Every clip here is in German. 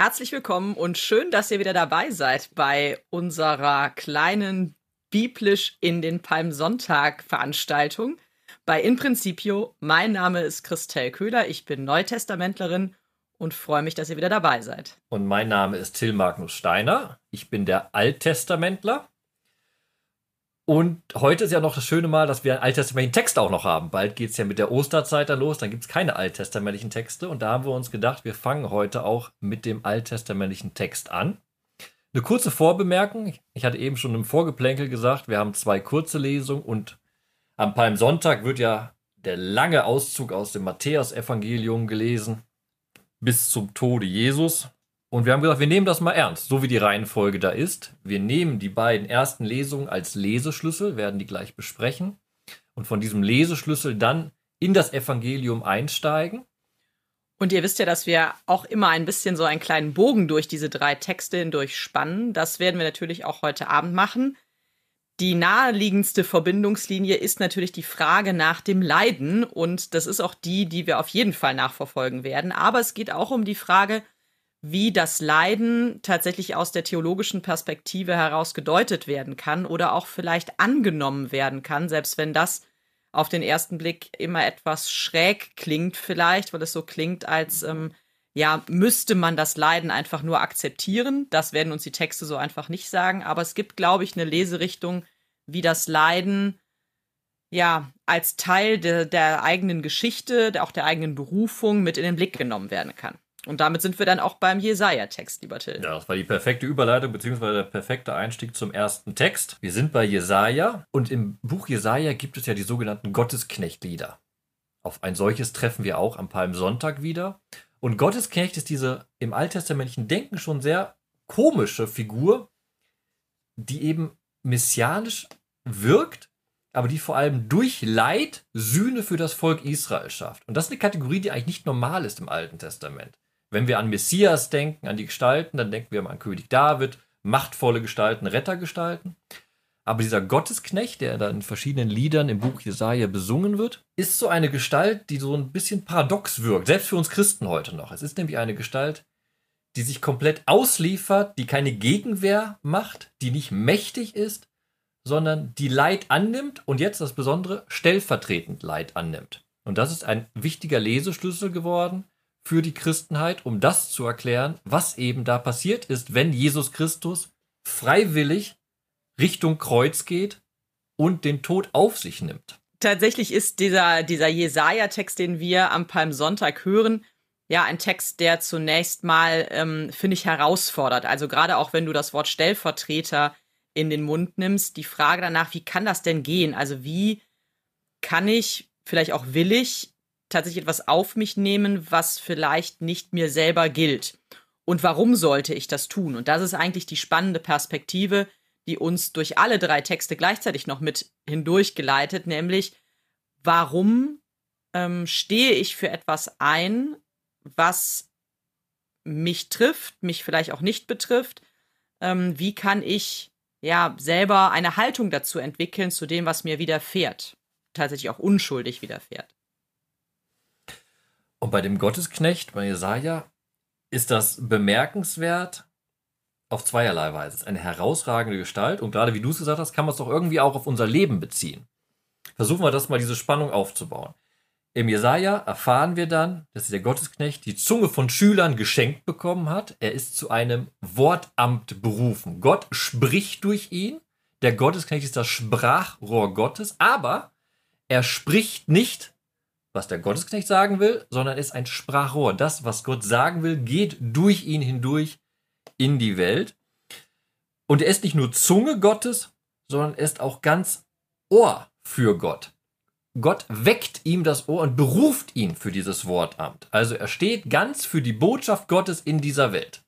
Herzlich willkommen und schön, dass ihr wieder dabei seid bei unserer kleinen biblisch in den Palmsonntag Veranstaltung bei In Principio. Mein Name ist Christel Köhler, ich bin Neutestamentlerin und freue mich, dass ihr wieder dabei seid. Und mein Name ist Till Magnus Steiner, ich bin der Alttestamentler. Und heute ist ja noch das schöne Mal, dass wir einen alttestamentlichen Text auch noch haben. Bald geht es ja mit der Osterzeit dann los, dann gibt es keine alttestamentlichen Texte. Und da haben wir uns gedacht, wir fangen heute auch mit dem alttestamentlichen Text an. Eine kurze Vorbemerkung. Ich hatte eben schon im Vorgeplänkel gesagt, wir haben zwei kurze Lesungen und am Palmsonntag wird ja der lange Auszug aus dem Matthäus-Evangelium gelesen bis zum Tode Jesus. Und wir haben gesagt, wir nehmen das mal ernst, so wie die Reihenfolge da ist. Wir nehmen die beiden ersten Lesungen als Leseschlüssel, werden die gleich besprechen und von diesem Leseschlüssel dann in das Evangelium einsteigen. Und ihr wisst ja, dass wir auch immer ein bisschen so einen kleinen Bogen durch diese drei Texte hindurch spannen. Das werden wir natürlich auch heute Abend machen. Die naheliegendste Verbindungslinie ist natürlich die Frage nach dem Leiden und das ist auch die, die wir auf jeden Fall nachverfolgen werden. Aber es geht auch um die Frage, wie das Leiden tatsächlich aus der theologischen Perspektive heraus gedeutet werden kann oder auch vielleicht angenommen werden kann, selbst wenn das auf den ersten Blick immer etwas schräg klingt, vielleicht, weil es so klingt, als ähm, ja, müsste man das Leiden einfach nur akzeptieren. Das werden uns die Texte so einfach nicht sagen, aber es gibt, glaube ich, eine Leserichtung, wie das Leiden ja als Teil de der eigenen Geschichte, auch der eigenen Berufung mit in den Blick genommen werden kann. Und damit sind wir dann auch beim Jesaja-Text, lieber Till. Ja, das war die perfekte Überleitung, beziehungsweise der perfekte Einstieg zum ersten Text. Wir sind bei Jesaja und im Buch Jesaja gibt es ja die sogenannten Gottesknechtlieder. Auf ein solches treffen wir auch am Palmsonntag wieder. Und Gottesknecht ist diese im alttestamentlichen Denken schon sehr komische Figur, die eben messianisch wirkt, aber die vor allem durch Leid Sühne für das Volk Israel schafft. Und das ist eine Kategorie, die eigentlich nicht normal ist im Alten Testament. Wenn wir an Messias denken, an die Gestalten, dann denken wir an König David, machtvolle Gestalten, Rettergestalten. Aber dieser Gottesknecht, der da in verschiedenen Liedern im Buch Jesaja besungen wird, ist so eine Gestalt, die so ein bisschen paradox wirkt, selbst für uns Christen heute noch. Es ist nämlich eine Gestalt, die sich komplett ausliefert, die keine Gegenwehr macht, die nicht mächtig ist, sondern die Leid annimmt und jetzt das Besondere stellvertretend Leid annimmt. Und das ist ein wichtiger Leseschlüssel geworden, für die Christenheit, um das zu erklären, was eben da passiert ist, wenn Jesus Christus freiwillig Richtung Kreuz geht und den Tod auf sich nimmt. Tatsächlich ist dieser, dieser Jesaja-Text, den wir am Palmsonntag hören, ja ein Text, der zunächst mal, ähm, finde ich, herausfordert. Also gerade auch wenn du das Wort Stellvertreter in den Mund nimmst, die Frage danach, wie kann das denn gehen? Also wie kann ich, vielleicht auch will ich, tatsächlich etwas auf mich nehmen, was vielleicht nicht mir selber gilt. Und warum sollte ich das tun? Und das ist eigentlich die spannende Perspektive, die uns durch alle drei Texte gleichzeitig noch mit hindurchgeleitet, nämlich warum ähm, stehe ich für etwas ein, was mich trifft, mich vielleicht auch nicht betrifft? Ähm, wie kann ich ja selber eine Haltung dazu entwickeln zu dem, was mir widerfährt? Tatsächlich auch unschuldig widerfährt. Und bei dem Gottesknecht, bei Jesaja, ist das bemerkenswert auf zweierlei Weise. Es ist eine herausragende Gestalt und gerade wie du es gesagt hast, kann man es doch irgendwie auch auf unser Leben beziehen. Versuchen wir das mal, diese Spannung aufzubauen. Im Jesaja erfahren wir dann, dass der Gottesknecht die Zunge von Schülern geschenkt bekommen hat. Er ist zu einem Wortamt berufen. Gott spricht durch ihn. Der Gottesknecht ist das Sprachrohr Gottes, aber er spricht nicht was der Gottesknecht sagen will, sondern ist ein Sprachrohr. Das, was Gott sagen will, geht durch ihn hindurch in die Welt. Und er ist nicht nur Zunge Gottes, sondern er ist auch ganz Ohr für Gott. Gott weckt ihm das Ohr und beruft ihn für dieses Wortamt. Also er steht ganz für die Botschaft Gottes in dieser Welt.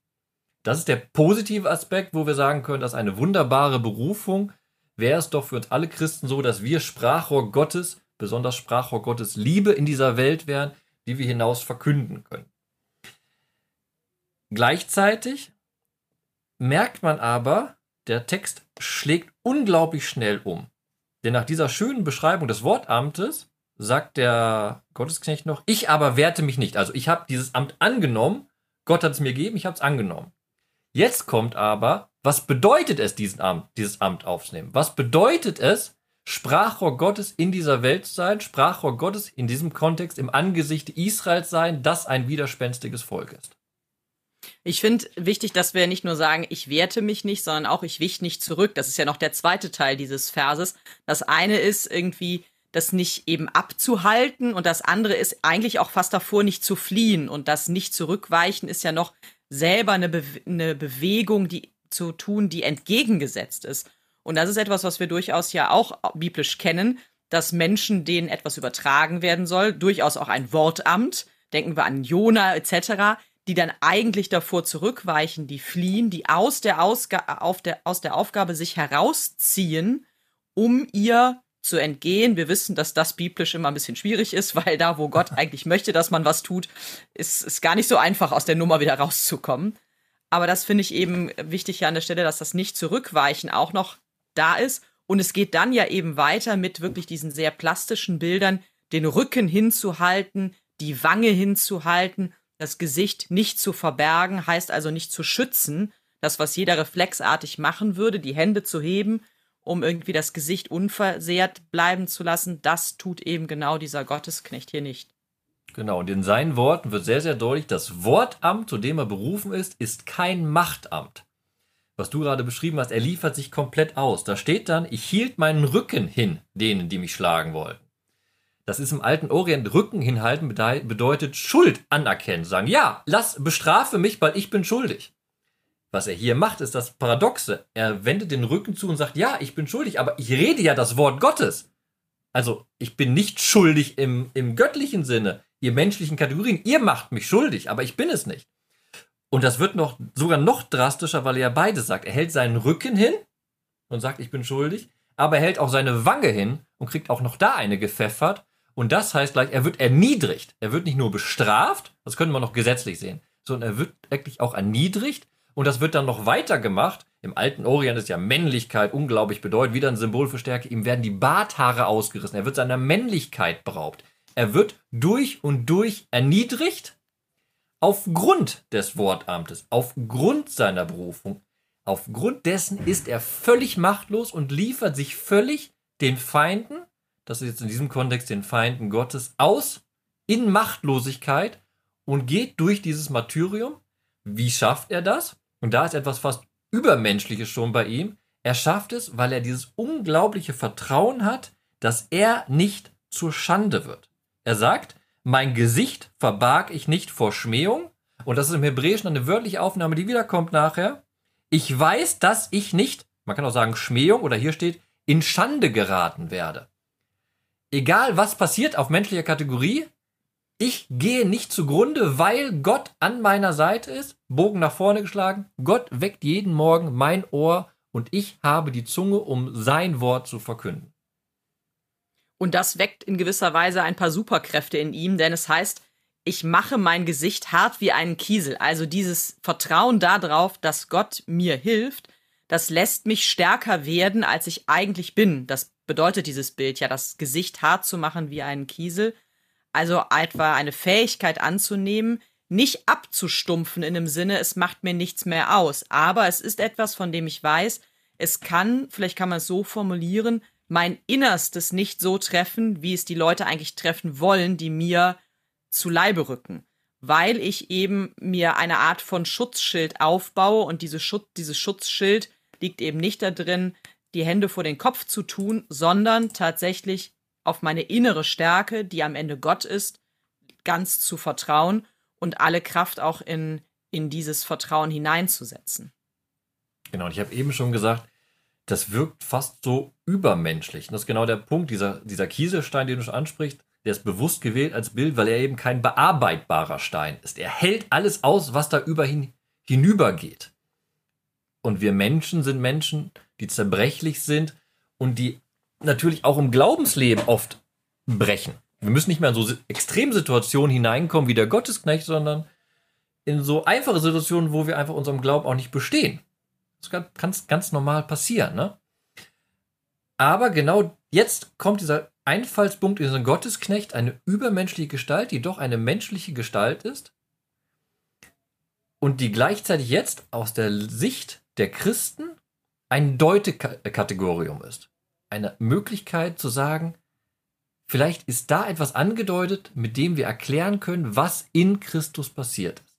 Das ist der positive Aspekt, wo wir sagen können, dass eine wunderbare Berufung wäre es doch für uns alle Christen so, dass wir Sprachrohr Gottes besonders Sprachrohr Gottes Liebe in dieser Welt wären, die wir hinaus verkünden können. Gleichzeitig merkt man aber, der Text schlägt unglaublich schnell um. Denn nach dieser schönen Beschreibung des Wortamtes sagt der Gottesknecht noch, ich aber werte mich nicht. Also ich habe dieses Amt angenommen, Gott hat es mir gegeben, ich habe es angenommen. Jetzt kommt aber, was bedeutet es, diesen Amt, dieses Amt aufzunehmen? Was bedeutet es, Sprachrohr Gottes in dieser Welt sein, Sprachrohr Gottes in diesem Kontext im Angesicht Israels sein, das ein widerspenstiges Volk ist? Ich finde wichtig, dass wir nicht nur sagen, ich werte mich nicht, sondern auch ich wich nicht zurück. Das ist ja noch der zweite Teil dieses Verses. Das eine ist irgendwie, das nicht eben abzuhalten und das andere ist eigentlich auch fast davor, nicht zu fliehen und das nicht zurückweichen ist ja noch selber eine, Be eine Bewegung, die zu tun, die entgegengesetzt ist. Und das ist etwas, was wir durchaus ja auch biblisch kennen, dass Menschen, denen etwas übertragen werden soll, durchaus auch ein Wortamt, denken wir an Jona etc., die dann eigentlich davor zurückweichen, die fliehen, die aus der, Ausga der, aus der Aufgabe sich herausziehen, um ihr zu entgehen. Wir wissen, dass das biblisch immer ein bisschen schwierig ist, weil da, wo Gott eigentlich möchte, dass man was tut, ist es gar nicht so einfach, aus der Nummer wieder rauszukommen. Aber das finde ich eben wichtig hier an der Stelle, dass das nicht zurückweichen auch noch da ist. Und es geht dann ja eben weiter mit wirklich diesen sehr plastischen Bildern, den Rücken hinzuhalten, die Wange hinzuhalten das Gesicht nicht zu verbergen, heißt also nicht zu schützen. Das, was jeder reflexartig machen würde, die Hände zu heben, um irgendwie das Gesicht unversehrt bleiben zu lassen, das tut eben genau dieser Gottesknecht hier nicht. Genau, und in seinen Worten wird sehr, sehr deutlich, das Wortamt, zu dem er berufen ist, ist kein Machtamt. Was du gerade beschrieben hast, er liefert sich komplett aus. Da steht dann, ich hielt meinen Rücken hin, denen, die mich schlagen wollten. Das ist im alten Orient Rücken hinhalten bedeutet Schuld anerkennen. Sagen, ja, lass, bestrafe mich, weil ich bin schuldig. Was er hier macht, ist das Paradoxe. Er wendet den Rücken zu und sagt, ja, ich bin schuldig, aber ich rede ja das Wort Gottes. Also, ich bin nicht schuldig im, im göttlichen Sinne, ihr menschlichen Kategorien. Ihr macht mich schuldig, aber ich bin es nicht. Und das wird noch, sogar noch drastischer, weil er ja beides sagt. Er hält seinen Rücken hin und sagt, ich bin schuldig, aber er hält auch seine Wange hin und kriegt auch noch da eine gepfeffert und das heißt gleich, er wird erniedrigt. Er wird nicht nur bestraft, das könnte man noch gesetzlich sehen, sondern er wird wirklich auch erniedrigt. Und das wird dann noch weiter gemacht. Im alten Orient ist ja Männlichkeit unglaublich bedeutend, wieder ein Symbol für Stärke. Ihm werden die Barthaare ausgerissen. Er wird seiner Männlichkeit beraubt. Er wird durch und durch erniedrigt aufgrund des Wortamtes, aufgrund seiner Berufung. Aufgrund dessen ist er völlig machtlos und liefert sich völlig den Feinden das ist jetzt in diesem Kontext den Feinden Gottes, aus in Machtlosigkeit und geht durch dieses Martyrium. Wie schafft er das? Und da ist etwas fast Übermenschliches schon bei ihm. Er schafft es, weil er dieses unglaubliche Vertrauen hat, dass er nicht zur Schande wird. Er sagt, mein Gesicht verbarg ich nicht vor Schmähung. Und das ist im Hebräischen eine wörtliche Aufnahme, die wiederkommt nachher. Ich weiß, dass ich nicht, man kann auch sagen Schmähung oder hier steht, in Schande geraten werde egal was passiert auf menschlicher Kategorie, ich gehe nicht zugrunde, weil Gott an meiner Seite ist, Bogen nach vorne geschlagen, Gott weckt jeden Morgen mein Ohr und ich habe die Zunge, um sein Wort zu verkünden. Und das weckt in gewisser Weise ein paar Superkräfte in ihm, denn es heißt, ich mache mein Gesicht hart wie einen Kiesel. Also dieses Vertrauen darauf, dass Gott mir hilft, das lässt mich stärker werden, als ich eigentlich bin. Das bedeutet dieses Bild ja, das Gesicht hart zu machen wie einen Kiesel. Also etwa eine Fähigkeit anzunehmen, nicht abzustumpfen in dem Sinne, es macht mir nichts mehr aus. Aber es ist etwas, von dem ich weiß, es kann, vielleicht kann man es so formulieren, mein Innerstes nicht so treffen, wie es die Leute eigentlich treffen wollen, die mir zu Leibe rücken. Weil ich eben mir eine Art von Schutzschild aufbaue und diese Schutz, dieses Schutzschild liegt eben nicht da drin, die Hände vor den Kopf zu tun, sondern tatsächlich auf meine innere Stärke, die am Ende Gott ist, ganz zu vertrauen und alle Kraft auch in, in dieses Vertrauen hineinzusetzen. Genau, und ich habe eben schon gesagt, das wirkt fast so übermenschlich. Und das ist genau der Punkt, dieser, dieser Kieselstein, den du schon ansprichst, der ist bewusst gewählt als Bild, weil er eben kein bearbeitbarer Stein ist. Er hält alles aus, was da über hinübergeht. Und wir Menschen sind Menschen, die zerbrechlich sind und die natürlich auch im Glaubensleben oft brechen. Wir müssen nicht mehr in so Extremsituationen hineinkommen wie der Gottesknecht, sondern in so einfache Situationen, wo wir einfach unserem Glauben auch nicht bestehen. Das kann ganz, ganz normal passieren. Ne? Aber genau jetzt kommt dieser Einfallspunkt in diesen Gottesknecht, eine übermenschliche Gestalt, die doch eine menschliche Gestalt ist. und die gleichzeitig jetzt aus der Sicht der Christen ein Deutekategorium ist. Eine Möglichkeit zu sagen, vielleicht ist da etwas angedeutet, mit dem wir erklären können, was in Christus passiert ist.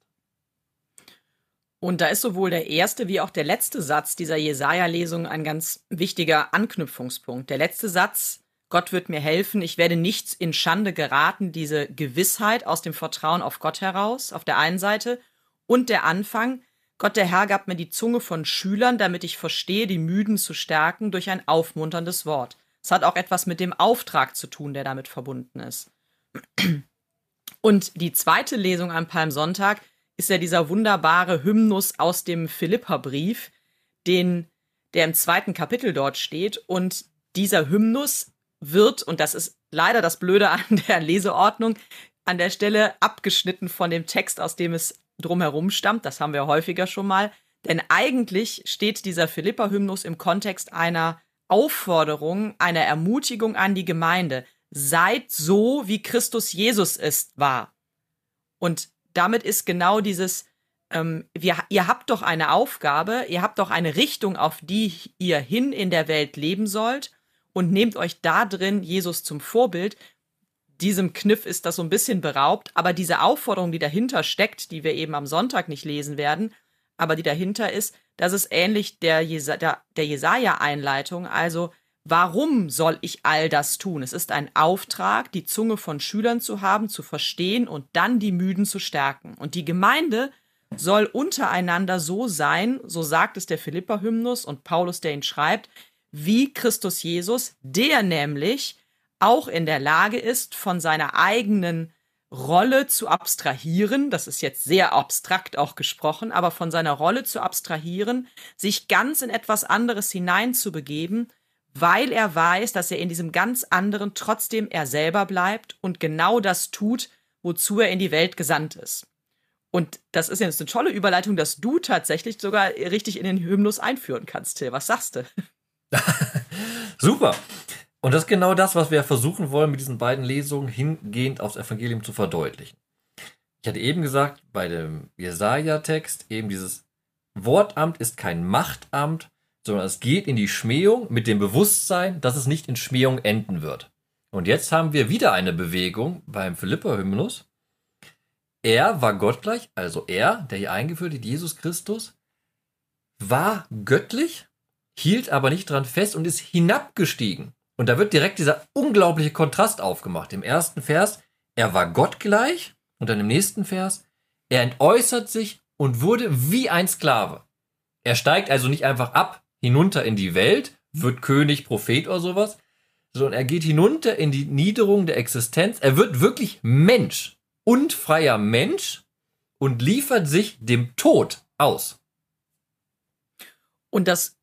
Und da ist sowohl der erste wie auch der letzte Satz dieser Jesaja-Lesung ein ganz wichtiger Anknüpfungspunkt. Der letzte Satz, Gott wird mir helfen, ich werde nichts in Schande geraten, diese Gewissheit aus dem Vertrauen auf Gott heraus, auf der einen Seite, und der Anfang, Gott der Herr gab mir die Zunge von Schülern, damit ich verstehe, die Müden zu stärken durch ein aufmunterndes Wort. Es hat auch etwas mit dem Auftrag zu tun, der damit verbunden ist. Und die zweite Lesung am Palmsonntag ist ja dieser wunderbare Hymnus aus dem Philipperbrief, den, der im zweiten Kapitel dort steht. Und dieser Hymnus wird, und das ist leider das Blöde an der Leseordnung, an der Stelle abgeschnitten von dem Text, aus dem es drumherum stammt. Das haben wir häufiger schon mal. Denn eigentlich steht dieser Philippa-Hymnus im Kontext einer Aufforderung, einer Ermutigung an die Gemeinde. Seid so, wie Christus Jesus ist, war. Und damit ist genau dieses, ähm, wir, ihr habt doch eine Aufgabe, ihr habt doch eine Richtung, auf die ihr hin in der Welt leben sollt und nehmt euch da drin Jesus zum Vorbild. Diesem Kniff ist das so ein bisschen beraubt, aber diese Aufforderung, die dahinter steckt, die wir eben am Sonntag nicht lesen werden, aber die dahinter ist, das ist ähnlich der, Jesa der, der Jesaja-Einleitung, also Warum soll ich all das tun? Es ist ein Auftrag, die Zunge von Schülern zu haben, zu verstehen und dann die Müden zu stärken. Und die Gemeinde soll untereinander so sein, so sagt es der Philippa-Hymnus und Paulus, der ihn schreibt, wie Christus Jesus, der nämlich auch in der Lage ist, von seiner eigenen Rolle zu abstrahieren, das ist jetzt sehr abstrakt auch gesprochen, aber von seiner Rolle zu abstrahieren, sich ganz in etwas anderes hineinzubegeben, weil er weiß, dass er in diesem ganz anderen trotzdem er selber bleibt und genau das tut, wozu er in die Welt gesandt ist. Und das ist jetzt eine tolle Überleitung, dass du tatsächlich sogar richtig in den Hymnus einführen kannst, Till. Was sagst du? Super. Und das ist genau das, was wir versuchen wollen, mit diesen beiden Lesungen hingehend aufs Evangelium zu verdeutlichen. Ich hatte eben gesagt, bei dem Jesaja-Text eben dieses Wortamt ist kein Machtamt, sondern es geht in die Schmähung mit dem Bewusstsein, dass es nicht in Schmähung enden wird. Und jetzt haben wir wieder eine Bewegung beim Philippa-Hymnus. Er war gottgleich, also er, der hier eingeführt ist, Jesus Christus, war göttlich, hielt aber nicht dran fest und ist hinabgestiegen. Und da wird direkt dieser unglaubliche Kontrast aufgemacht. Im ersten Vers, er war gottgleich und dann im nächsten Vers, er entäußert sich und wurde wie ein Sklave. Er steigt also nicht einfach ab hinunter in die Welt, wird König, Prophet oder sowas, sondern er geht hinunter in die Niederung der Existenz. Er wird wirklich Mensch und freier Mensch und liefert sich dem Tod aus. Und das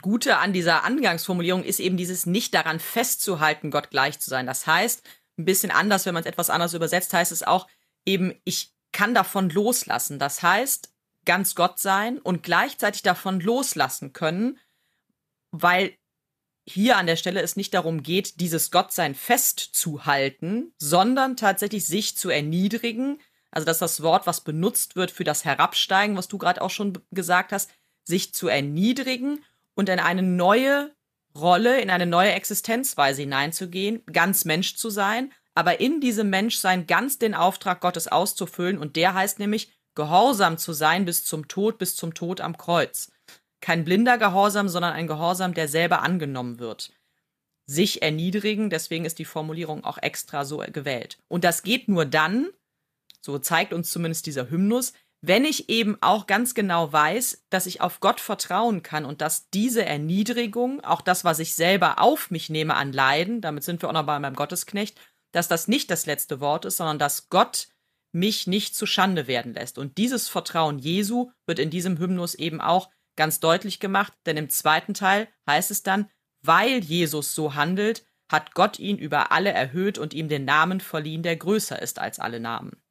Gute an dieser Angangsformulierung ist eben dieses nicht daran festzuhalten, Gott gleich zu sein. Das heißt, ein bisschen anders, wenn man es etwas anders übersetzt, heißt es auch eben, ich kann davon loslassen. Das heißt, ganz Gott sein und gleichzeitig davon loslassen können, weil hier an der Stelle es nicht darum geht, dieses Gottsein festzuhalten, sondern tatsächlich sich zu erniedrigen. Also, dass das Wort, was benutzt wird für das Herabsteigen, was du gerade auch schon gesagt hast, sich zu erniedrigen und in eine neue Rolle, in eine neue Existenzweise hineinzugehen, ganz Mensch zu sein, aber in diesem Menschsein ganz den Auftrag Gottes auszufüllen und der heißt nämlich gehorsam zu sein bis zum Tod, bis zum Tod am Kreuz. Kein blinder Gehorsam, sondern ein Gehorsam, der selber angenommen wird. Sich erniedrigen, deswegen ist die Formulierung auch extra so gewählt. Und das geht nur dann, so zeigt uns zumindest dieser Hymnus, wenn ich eben auch ganz genau weiß, dass ich auf Gott vertrauen kann und dass diese Erniedrigung, auch das, was ich selber auf mich nehme an Leiden, damit sind wir auch noch bei meinem Gottesknecht, dass das nicht das letzte Wort ist, sondern dass Gott mich nicht zu Schande werden lässt. Und dieses Vertrauen Jesu wird in diesem Hymnus eben auch ganz deutlich gemacht, denn im zweiten Teil heißt es dann, weil Jesus so handelt, hat Gott ihn über alle erhöht und ihm den Namen verliehen, der größer ist als alle Namen.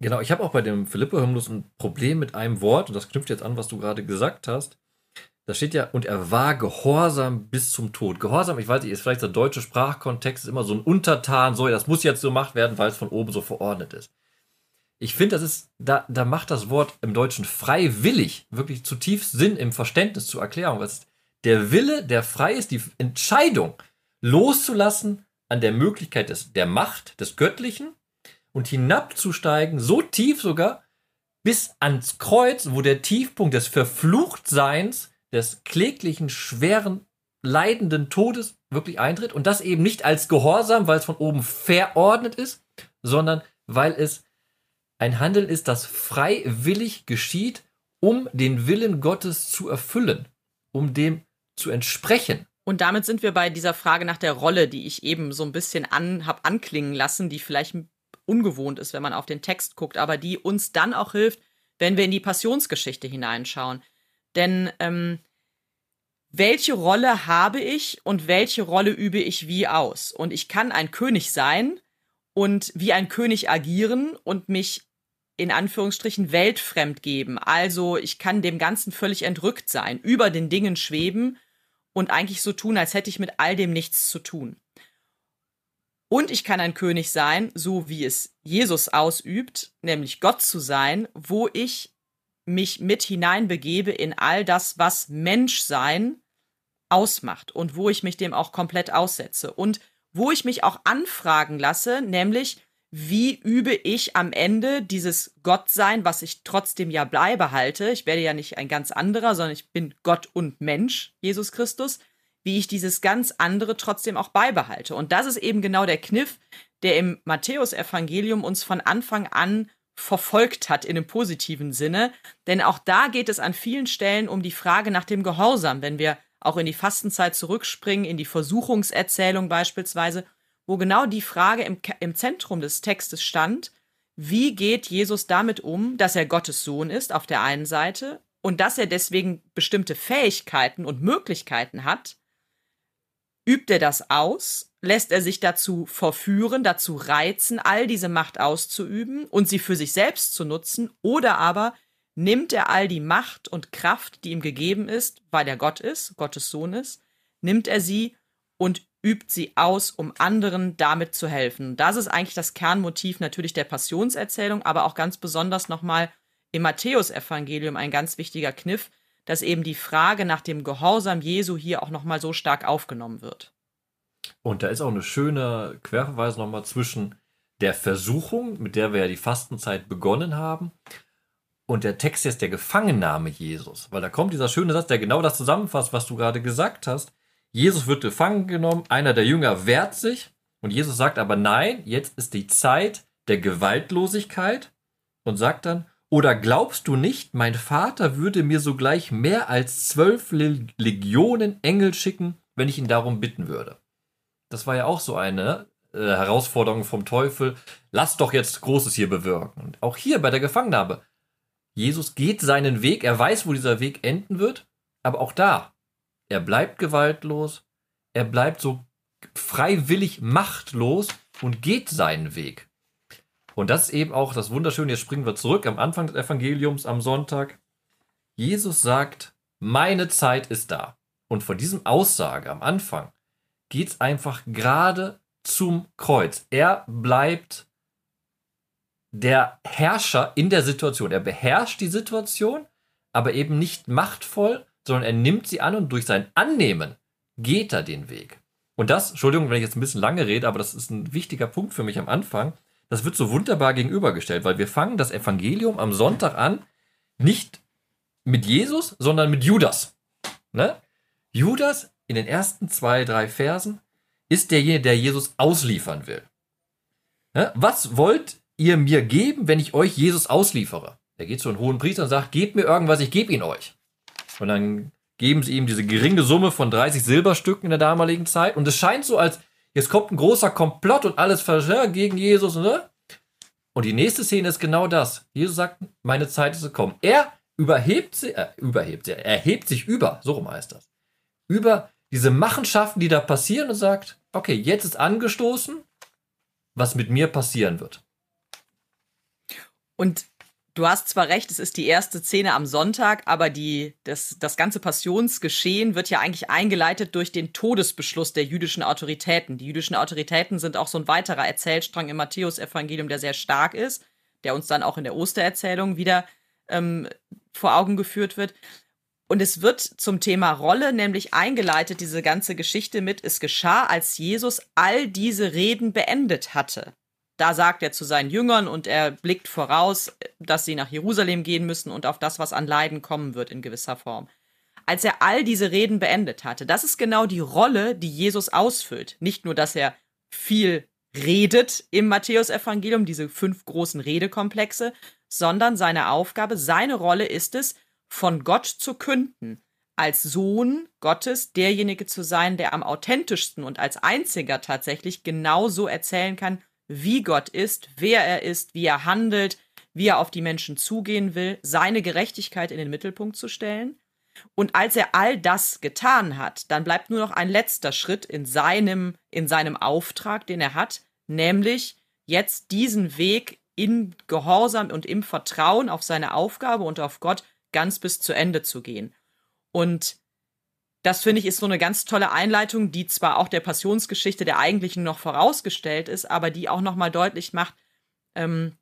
Genau, ich habe auch bei dem Philippe-Hymnus ein Problem mit einem Wort, und das knüpft jetzt an, was du gerade gesagt hast. Da steht ja, und er war gehorsam bis zum Tod. Gehorsam, ich weiß nicht, ist vielleicht der deutsche Sprachkontext ist immer so ein Untertan, so, das muss jetzt so gemacht werden, weil es von oben so verordnet ist. ich finde, das ist, da, da macht das Wort im Deutschen freiwillig wirklich zutiefst Sinn im Verständnis zur Erklärung. Was der Wille, der frei ist, die Entscheidung loszulassen an der Möglichkeit des, der Macht, des Göttlichen und hinabzusteigen, so tief sogar, bis ans Kreuz, wo der Tiefpunkt des Verfluchtseins, des kläglichen, schweren, leidenden Todes wirklich eintritt. Und das eben nicht als Gehorsam, weil es von oben verordnet ist, sondern weil es ein Handeln ist, das freiwillig geschieht, um den Willen Gottes zu erfüllen, um dem zu entsprechen. Und damit sind wir bei dieser Frage nach der Rolle, die ich eben so ein bisschen an, hab anklingen lassen, die vielleicht ungewohnt ist, wenn man auf den Text guckt, aber die uns dann auch hilft, wenn wir in die Passionsgeschichte hineinschauen. Denn ähm, welche Rolle habe ich und welche Rolle übe ich wie aus? Und ich kann ein König sein und wie ein König agieren und mich in Anführungsstrichen weltfremd geben. Also ich kann dem Ganzen völlig entrückt sein, über den Dingen schweben und eigentlich so tun, als hätte ich mit all dem nichts zu tun. Und ich kann ein König sein, so wie es Jesus ausübt, nämlich Gott zu sein, wo ich mich mit hineinbegebe in all das, was Menschsein ausmacht und wo ich mich dem auch komplett aussetze und wo ich mich auch anfragen lasse, nämlich wie übe ich am Ende dieses Gottsein, was ich trotzdem ja beibehalte. Ich werde ja nicht ein ganz anderer, sondern ich bin Gott und Mensch, Jesus Christus wie ich dieses ganz andere trotzdem auch beibehalte. Und das ist eben genau der Kniff, der im Matthäusevangelium uns von Anfang an verfolgt hat in einem positiven Sinne. Denn auch da geht es an vielen Stellen um die Frage nach dem Gehorsam. Wenn wir auch in die Fastenzeit zurückspringen, in die Versuchungserzählung beispielsweise, wo genau die Frage im, im Zentrum des Textes stand, wie geht Jesus damit um, dass er Gottes Sohn ist auf der einen Seite und dass er deswegen bestimmte Fähigkeiten und Möglichkeiten hat, Übt er das aus? Lässt er sich dazu verführen, dazu reizen, all diese Macht auszuüben und sie für sich selbst zu nutzen? Oder aber nimmt er all die Macht und Kraft, die ihm gegeben ist, weil er Gott ist, Gottes Sohn ist, nimmt er sie und übt sie aus, um anderen damit zu helfen. Das ist eigentlich das Kernmotiv natürlich der Passionserzählung, aber auch ganz besonders nochmal im Matthäusevangelium ein ganz wichtiger Kniff, dass eben die Frage nach dem Gehorsam Jesu hier auch nochmal so stark aufgenommen wird. Und da ist auch eine schöne Querverweis nochmal zwischen der Versuchung, mit der wir ja die Fastenzeit begonnen haben, und der Text ist der Gefangennahme Jesus. Weil da kommt dieser schöne Satz, der genau das zusammenfasst, was du gerade gesagt hast. Jesus wird gefangen genommen, einer der Jünger wehrt sich und Jesus sagt aber nein, jetzt ist die Zeit der Gewaltlosigkeit und sagt dann, oder glaubst du nicht, mein Vater würde mir sogleich mehr als zwölf Legionen Engel schicken, wenn ich ihn darum bitten würde? Das war ja auch so eine äh, Herausforderung vom Teufel. Lass doch jetzt Großes hier bewirken. Und auch hier bei der Gefangennahme. Jesus geht seinen Weg, er weiß, wo dieser Weg enden wird, aber auch da, er bleibt gewaltlos, er bleibt so freiwillig machtlos und geht seinen Weg. Und das ist eben auch das Wunderschöne. Jetzt springen wir zurück am Anfang des Evangeliums am Sonntag. Jesus sagt, meine Zeit ist da. Und von diesem Aussage am Anfang geht es einfach gerade zum Kreuz. Er bleibt der Herrscher in der Situation. Er beherrscht die Situation, aber eben nicht machtvoll, sondern er nimmt sie an und durch sein Annehmen geht er den Weg. Und das, Entschuldigung, wenn ich jetzt ein bisschen lange rede, aber das ist ein wichtiger Punkt für mich am Anfang das wird so wunderbar gegenübergestellt, weil wir fangen das Evangelium am Sonntag an, nicht mit Jesus, sondern mit Judas. Ne? Judas in den ersten zwei, drei Versen ist derjenige, der Jesus ausliefern will. Ne? Was wollt ihr mir geben, wenn ich euch Jesus ausliefere? Er geht zu einem hohen Priester und sagt, gebt mir irgendwas, ich gebe ihn euch. Und dann geben sie ihm diese geringe Summe von 30 Silberstücken in der damaligen Zeit. Und es scheint so, als Jetzt kommt ein großer Komplott und alles gegen Jesus, ne? Und die nächste Szene ist genau das. Jesus sagt, meine Zeit ist gekommen. Er überhebt sie, äh, überhebt sie, er hebt sich über, so rum heißt das. Über diese Machenschaften, die da passieren und sagt, okay, jetzt ist angestoßen, was mit mir passieren wird. Und Du hast zwar recht, es ist die erste Szene am Sonntag, aber die, das, das ganze Passionsgeschehen wird ja eigentlich eingeleitet durch den Todesbeschluss der jüdischen Autoritäten. Die jüdischen Autoritäten sind auch so ein weiterer Erzählstrang im Matthäusevangelium, der sehr stark ist. der uns dann auch in der Ostererzählung wieder ähm, vor Augen geführt wird. Und es wird zum Thema Rolle nämlich eingeleitet, diese ganze Geschichte mit, es geschah, als Jesus all diese Reden beendet hatte. Da sagt er zu seinen Jüngern und er blickt voraus, dass sie nach Jerusalem gehen müssen und auf das, was an Leiden kommen wird in gewisser Form. Als er all diese Reden beendet hatte, das ist genau die Rolle, die Jesus ausfüllt. Nicht nur, dass er viel redet im Matthäusevangelium, diese fünf großen Redekomplexe, sondern seine Aufgabe, seine Rolle ist es, von Gott zu künden, als Sohn Gottes derjenige zu sein, der am authentischsten und als einziger tatsächlich genauso erzählen kann, wie Gott ist, wer er ist, wie er handelt, wie er auf die Menschen zugehen will, seine Gerechtigkeit in den Mittelpunkt zu stellen. Und als er all das getan hat, dann bleibt nur noch ein letzter Schritt in seinem, in seinem Auftrag, den er hat, nämlich jetzt diesen Weg in Gehorsam und im Vertrauen auf seine Aufgabe und auf Gott ganz bis zu Ende zu gehen. Und das finde ich ist so eine ganz tolle Einleitung, die zwar auch der Passionsgeschichte der eigentlichen noch vorausgestellt ist, aber die auch nochmal deutlich macht, ähm,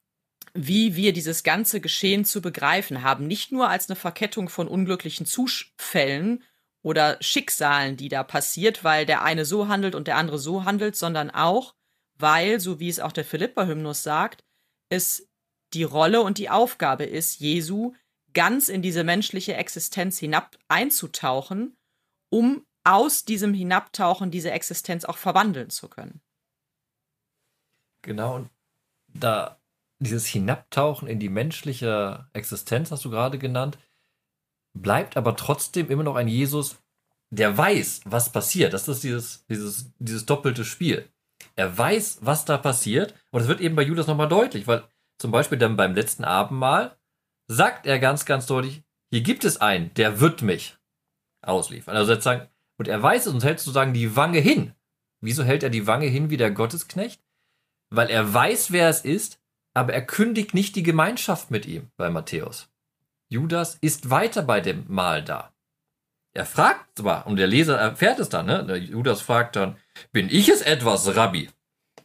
wie wir dieses ganze Geschehen zu begreifen haben. Nicht nur als eine Verkettung von unglücklichen Zufällen oder Schicksalen, die da passiert, weil der eine so handelt und der andere so handelt, sondern auch, weil, so wie es auch der Philippa-Hymnus sagt, es die Rolle und die Aufgabe ist, Jesu ganz in diese menschliche Existenz hinab einzutauchen, um aus diesem Hinabtauchen diese Existenz auch verwandeln zu können. Genau, und da dieses Hinabtauchen in die menschliche Existenz, hast du gerade genannt, bleibt aber trotzdem immer noch ein Jesus, der weiß, was passiert. Das ist dieses, dieses, dieses doppelte Spiel. Er weiß, was da passiert. Und es wird eben bei Judas nochmal deutlich, weil zum Beispiel dann beim letzten Abendmahl sagt er ganz, ganz deutlich, hier gibt es einen, der wird mich ausliefern. Also sozusagen, und er weiß es und hält sozusagen die Wange hin. Wieso hält er die Wange hin wie der Gottesknecht? Weil er weiß, wer es ist, aber er kündigt nicht die Gemeinschaft mit ihm bei Matthäus. Judas ist weiter bei dem Mahl da. Er fragt zwar, und der Leser erfährt es dann, ne? Judas fragt dann, bin ich es etwas, Rabbi?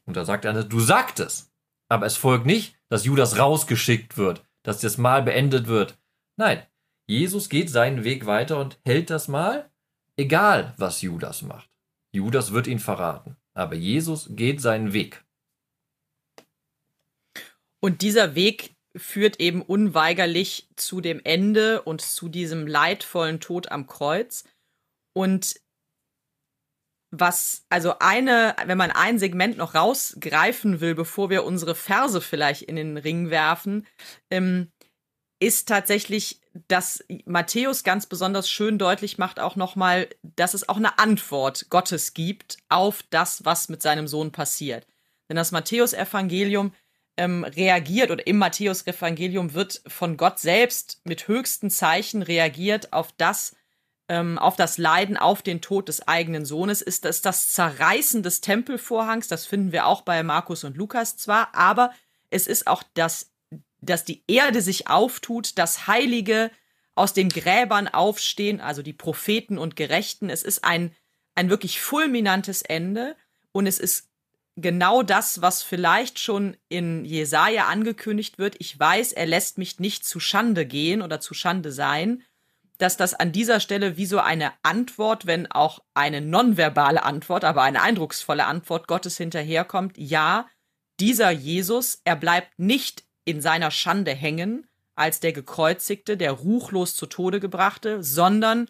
Und da sagt er, du sagtest. Aber es folgt nicht, dass Judas rausgeschickt wird, dass das Mahl beendet wird. Nein, Jesus geht seinen Weg weiter und hält das Mahl, egal was Judas macht. Judas wird ihn verraten, aber Jesus geht seinen Weg. Und dieser Weg führt eben unweigerlich zu dem Ende und zu diesem leidvollen Tod am Kreuz. Und was, also eine, wenn man ein Segment noch rausgreifen will, bevor wir unsere Verse vielleicht in den Ring werfen, ähm, ist tatsächlich, dass Matthäus ganz besonders schön deutlich macht auch nochmal, dass es auch eine Antwort Gottes gibt auf das, was mit seinem Sohn passiert. Denn das Matthäus-Evangelium ähm, reagiert oder im Matthäus-Evangelium wird von Gott selbst mit höchsten Zeichen reagiert auf das, ähm, auf das Leiden, auf den Tod des eigenen Sohnes, ist das das Zerreißen des Tempelvorhangs. Das finden wir auch bei Markus und Lukas zwar, aber es ist auch das, dass die Erde sich auftut, das Heilige aus den Gräbern aufstehen, also die Propheten und Gerechten. Es ist ein, ein wirklich fulminantes Ende und es ist genau das, was vielleicht schon in Jesaja angekündigt wird. Ich weiß, er lässt mich nicht zu Schande gehen oder zu Schande sein dass das an dieser Stelle wie so eine Antwort, wenn auch eine nonverbale Antwort, aber eine eindrucksvolle Antwort Gottes hinterherkommt. Ja, dieser Jesus, er bleibt nicht in seiner Schande hängen als der gekreuzigte, der ruchlos zu Tode gebrachte, sondern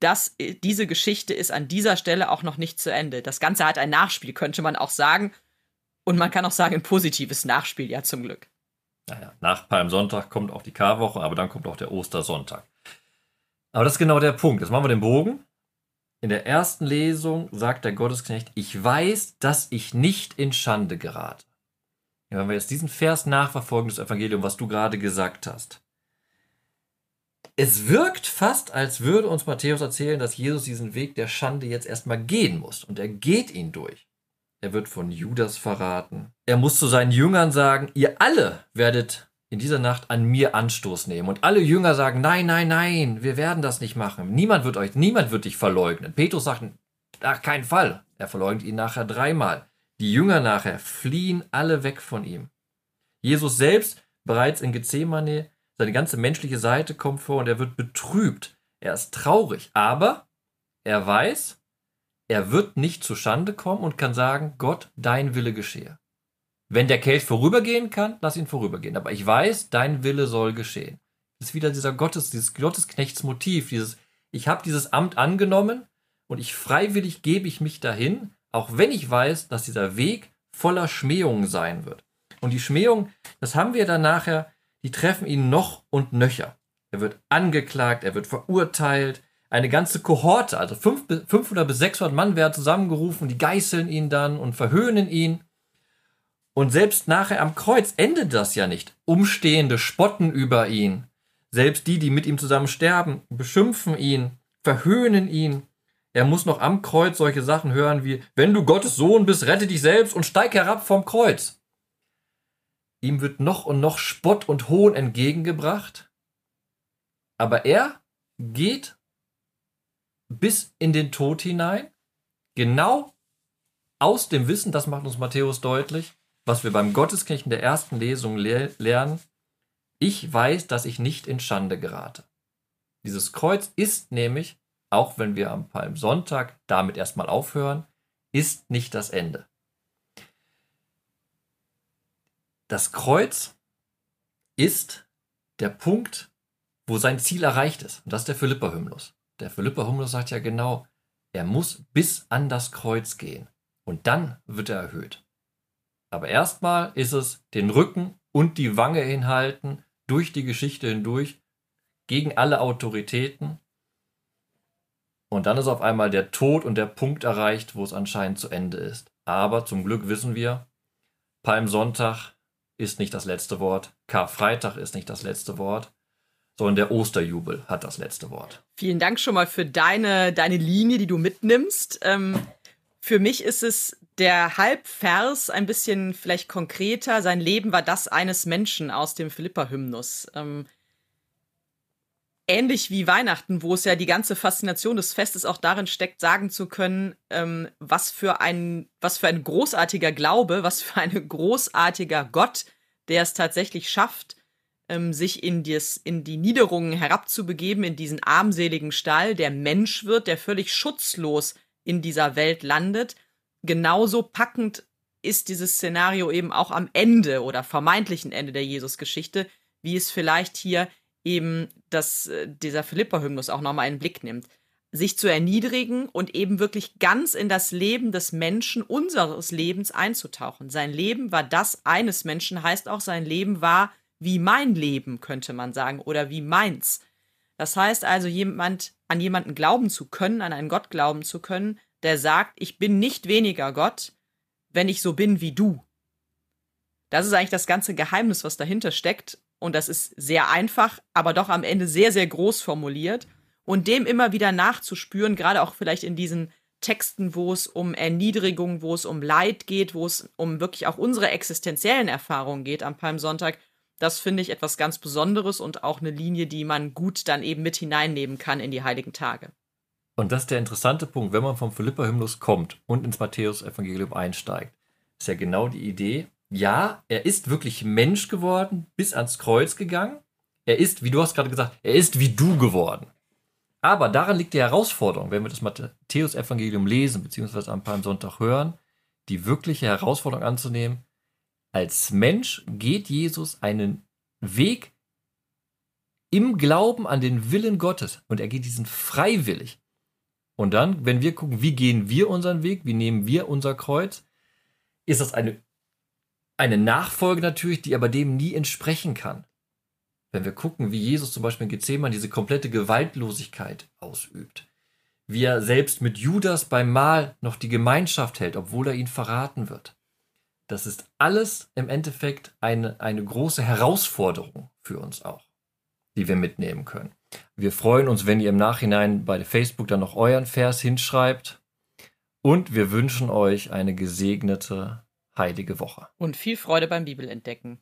dass diese Geschichte ist an dieser Stelle auch noch nicht zu Ende. Das Ganze hat ein Nachspiel, könnte man auch sagen. Und man kann auch sagen, ein positives Nachspiel, ja zum Glück. Naja, nach Palmsonntag kommt auch die Karwoche, aber dann kommt auch der Ostersonntag. Aber das ist genau der Punkt. Jetzt machen wir den Bogen. In der ersten Lesung sagt der Gottesknecht, ich weiß, dass ich nicht in Schande gerate. Ja, wenn wir jetzt diesen Vers nachverfolgen, das Evangelium, was du gerade gesagt hast. Es wirkt fast, als würde uns Matthäus erzählen, dass Jesus diesen Weg der Schande jetzt erstmal gehen muss. Und er geht ihn durch. Er wird von Judas verraten. Er muss zu seinen Jüngern sagen, ihr alle werdet in dieser Nacht an mir Anstoß nehmen. Und alle Jünger sagen, nein, nein, nein, wir werden das nicht machen. Niemand wird euch, niemand wird dich verleugnen. Petrus sagt, ach, keinen Fall. Er verleugnet ihn nachher dreimal. Die Jünger nachher fliehen alle weg von ihm. Jesus selbst bereits in Gethsemane, seine ganze menschliche Seite kommt vor und er wird betrübt. Er ist traurig, aber er weiß, er wird nicht zu Schande kommen und kann sagen, Gott, dein Wille geschehe. Wenn der Kelch vorübergehen kann, lass ihn vorübergehen. Aber ich weiß, dein Wille soll geschehen. Das ist wieder dieser Gottes, dieses Gottesknechtsmotiv, dieses, ich habe dieses Amt angenommen und ich freiwillig gebe ich mich dahin, auch wenn ich weiß, dass dieser Weg voller Schmähungen sein wird. Und die Schmähungen, das haben wir dann nachher, die treffen ihn noch und nöcher. Er wird angeklagt, er wird verurteilt, eine ganze Kohorte, also 500 bis 600 Mann werden zusammengerufen, die geißeln ihn dann und verhöhnen ihn. Und selbst nachher am Kreuz endet das ja nicht. Umstehende spotten über ihn. Selbst die, die mit ihm zusammen sterben, beschimpfen ihn, verhöhnen ihn. Er muss noch am Kreuz solche Sachen hören wie, wenn du Gottes Sohn bist, rette dich selbst und steig herab vom Kreuz. Ihm wird noch und noch Spott und Hohn entgegengebracht. Aber er geht bis in den Tod hinein, genau aus dem Wissen, das macht uns Matthäus deutlich, was wir beim Gotteskirchen der ersten Lesung le lernen, ich weiß, dass ich nicht in Schande gerate. Dieses Kreuz ist nämlich, auch wenn wir am Palmsonntag damit erstmal aufhören, ist nicht das Ende. Das Kreuz ist der Punkt, wo sein Ziel erreicht ist. Und das ist der Philippa-Hymnus. Der Philippa-Hymnus sagt ja genau, er muss bis an das Kreuz gehen. Und dann wird er erhöht. Aber erstmal ist es den Rücken und die Wange hinhalten, durch die Geschichte hindurch, gegen alle Autoritäten. Und dann ist auf einmal der Tod und der Punkt erreicht, wo es anscheinend zu Ende ist. Aber zum Glück wissen wir, Palmsonntag ist nicht das letzte Wort, Karfreitag ist nicht das letzte Wort, sondern der Osterjubel hat das letzte Wort. Vielen Dank schon mal für deine, deine Linie, die du mitnimmst. Ähm, für mich ist es der Halbvers ein bisschen vielleicht konkreter. Sein Leben war das eines Menschen aus dem Philippa-Hymnus. Ähm, ähnlich wie Weihnachten, wo es ja die ganze Faszination des Festes auch darin steckt, sagen zu können, ähm, was für ein, was für ein großartiger Glaube, was für ein großartiger Gott, der es tatsächlich schafft, ähm, sich in, dies, in die Niederungen herabzubegeben, in diesen armseligen Stall, der Mensch wird, der völlig schutzlos in dieser Welt landet genauso packend ist dieses Szenario eben auch am Ende oder vermeintlichen Ende der Jesusgeschichte, wie es vielleicht hier eben das, äh, dieser Philippa-Hymnus auch nochmal einen Blick nimmt. Sich zu erniedrigen und eben wirklich ganz in das Leben des Menschen, unseres Lebens einzutauchen. Sein Leben war das eines Menschen, heißt auch, sein Leben war wie mein Leben, könnte man sagen, oder wie meins. Das heißt also, jemand, an jemanden glauben zu können, an einen Gott glauben zu können, der sagt, ich bin nicht weniger Gott, wenn ich so bin wie du. Das ist eigentlich das ganze Geheimnis, was dahinter steckt. Und das ist sehr einfach, aber doch am Ende sehr, sehr groß formuliert. Und dem immer wieder nachzuspüren, gerade auch vielleicht in diesen Texten, wo es um Erniedrigung, wo es um Leid geht, wo es um wirklich auch unsere existenziellen Erfahrungen geht am Palmsonntag, das finde ich etwas ganz Besonderes und auch eine Linie, die man gut dann eben mit hineinnehmen kann in die heiligen Tage. Und das ist der interessante Punkt, wenn man vom Philippa-Hymnus kommt und ins Matthäus-Evangelium einsteigt, ist ja genau die Idee, ja, er ist wirklich Mensch geworden, bis ans Kreuz gegangen. Er ist, wie du hast gerade gesagt, er ist wie du geworden. Aber daran liegt die Herausforderung, wenn wir das Matthäus-Evangelium lesen, beziehungsweise am Palmsonntag hören, die wirkliche Herausforderung anzunehmen. Als Mensch geht Jesus einen Weg im Glauben an den Willen Gottes und er geht diesen freiwillig. Und dann, wenn wir gucken, wie gehen wir unseren Weg, wie nehmen wir unser Kreuz, ist das eine, eine Nachfolge natürlich, die aber dem nie entsprechen kann. Wenn wir gucken, wie Jesus zum Beispiel in Gethsemane diese komplette Gewaltlosigkeit ausübt, wie er selbst mit Judas beim Mahl noch die Gemeinschaft hält, obwohl er ihn verraten wird. Das ist alles im Endeffekt eine, eine große Herausforderung für uns auch, die wir mitnehmen können. Wir freuen uns, wenn ihr im Nachhinein bei Facebook dann noch euren Vers hinschreibt. Und wir wünschen euch eine gesegnete heilige Woche. Und viel Freude beim Bibelentdecken.